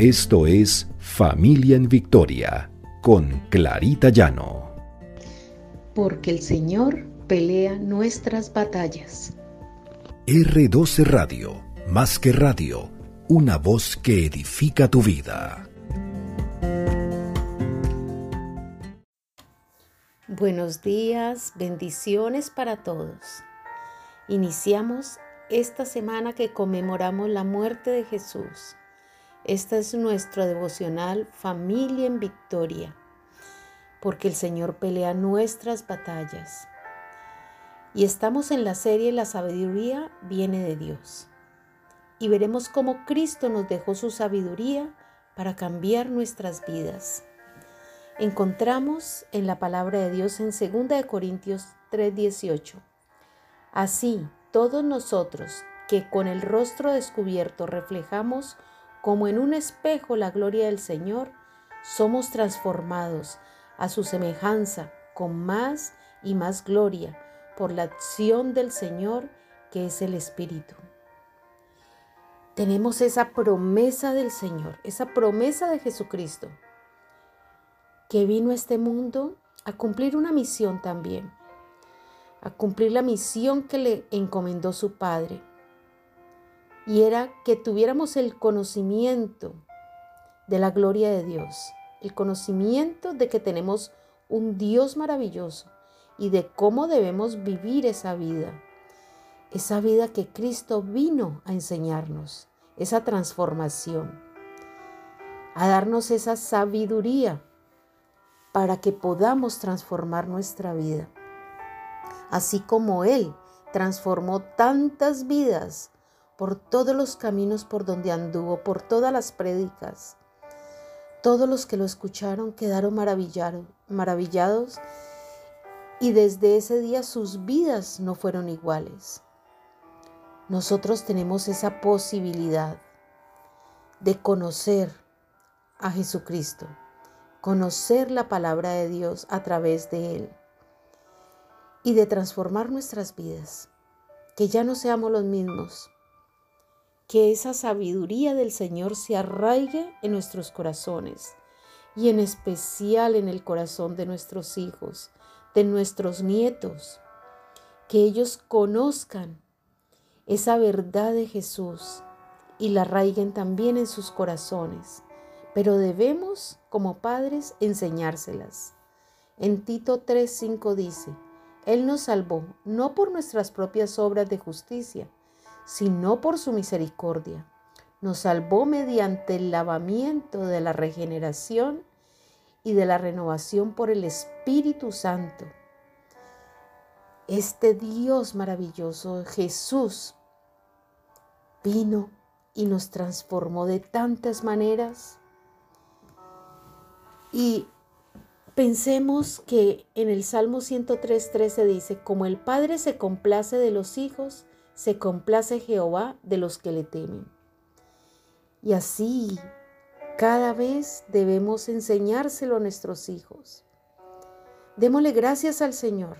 Esto es Familia en Victoria con Clarita Llano. Porque el Señor pelea nuestras batallas. R12 Radio, más que radio, una voz que edifica tu vida. Buenos días, bendiciones para todos. Iniciamos esta semana que conmemoramos la muerte de Jesús. Esta es nuestro devocional Familia en Victoria, porque el Señor pelea nuestras batallas. Y estamos en la serie La sabiduría viene de Dios. Y veremos cómo Cristo nos dejó su sabiduría para cambiar nuestras vidas. Encontramos en la palabra de Dios en 2 Corintios 3:18. Así, todos nosotros que con el rostro descubierto reflejamos como en un espejo la gloria del Señor, somos transformados a su semejanza con más y más gloria por la acción del Señor que es el Espíritu. Tenemos esa promesa del Señor, esa promesa de Jesucristo, que vino a este mundo a cumplir una misión también, a cumplir la misión que le encomendó su Padre y era que tuviéramos el conocimiento de la gloria de Dios, el conocimiento de que tenemos un Dios maravilloso y de cómo debemos vivir esa vida, esa vida que Cristo vino a enseñarnos, esa transformación, a darnos esa sabiduría para que podamos transformar nuestra vida, así como Él transformó tantas vidas por todos los caminos por donde anduvo, por todas las prédicas. Todos los que lo escucharon quedaron maravillados y desde ese día sus vidas no fueron iguales. Nosotros tenemos esa posibilidad de conocer a Jesucristo, conocer la palabra de Dios a través de Él y de transformar nuestras vidas, que ya no seamos los mismos, que esa sabiduría del Señor se arraigue en nuestros corazones y en especial en el corazón de nuestros hijos, de nuestros nietos, que ellos conozcan esa verdad de Jesús y la arraiguen también en sus corazones. Pero debemos, como padres, enseñárselas. En Tito 3:5 dice, Él nos salvó no por nuestras propias obras de justicia, sino por su misericordia. Nos salvó mediante el lavamiento de la regeneración y de la renovación por el Espíritu Santo. Este Dios maravilloso, Jesús, vino y nos transformó de tantas maneras. Y pensemos que en el Salmo 103.13 dice, como el Padre se complace de los hijos, se complace Jehová de los que le temen. Y así cada vez debemos enseñárselo a nuestros hijos. Démosle gracias al Señor.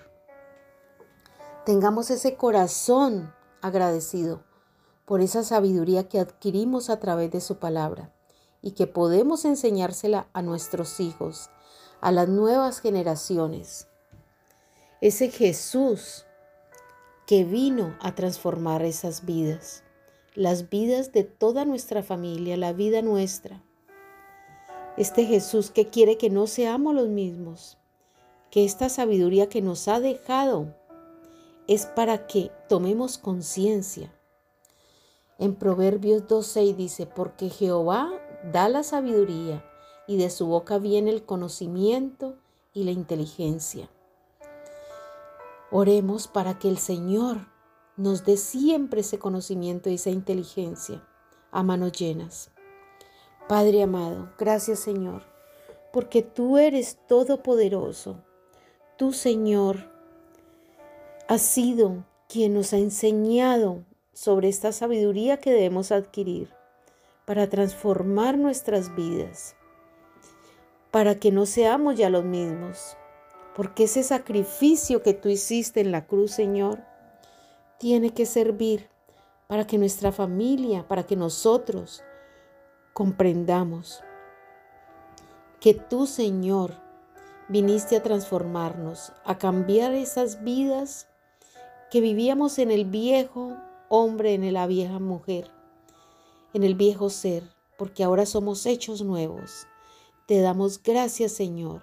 Tengamos ese corazón agradecido por esa sabiduría que adquirimos a través de su palabra y que podemos enseñársela a nuestros hijos, a las nuevas generaciones. Ese Jesús que vino a transformar esas vidas, las vidas de toda nuestra familia, la vida nuestra. Este Jesús que quiere que no seamos los mismos, que esta sabiduría que nos ha dejado es para que tomemos conciencia. En Proverbios 2.6 dice, porque Jehová da la sabiduría y de su boca viene el conocimiento y la inteligencia. Oremos para que el Señor nos dé siempre ese conocimiento y esa inteligencia a manos llenas. Padre amado, gracias Señor, porque tú eres todopoderoso. Tú, Señor, has sido quien nos ha enseñado sobre esta sabiduría que debemos adquirir para transformar nuestras vidas, para que no seamos ya los mismos, porque ese sacrificio que tú hiciste en la cruz, Señor, tiene que servir para que nuestra familia, para que nosotros comprendamos que tú, Señor, viniste a transformarnos, a cambiar esas vidas que vivíamos en el viejo hombre, en la vieja mujer, en el viejo ser, porque ahora somos hechos nuevos. Te damos gracias, Señor,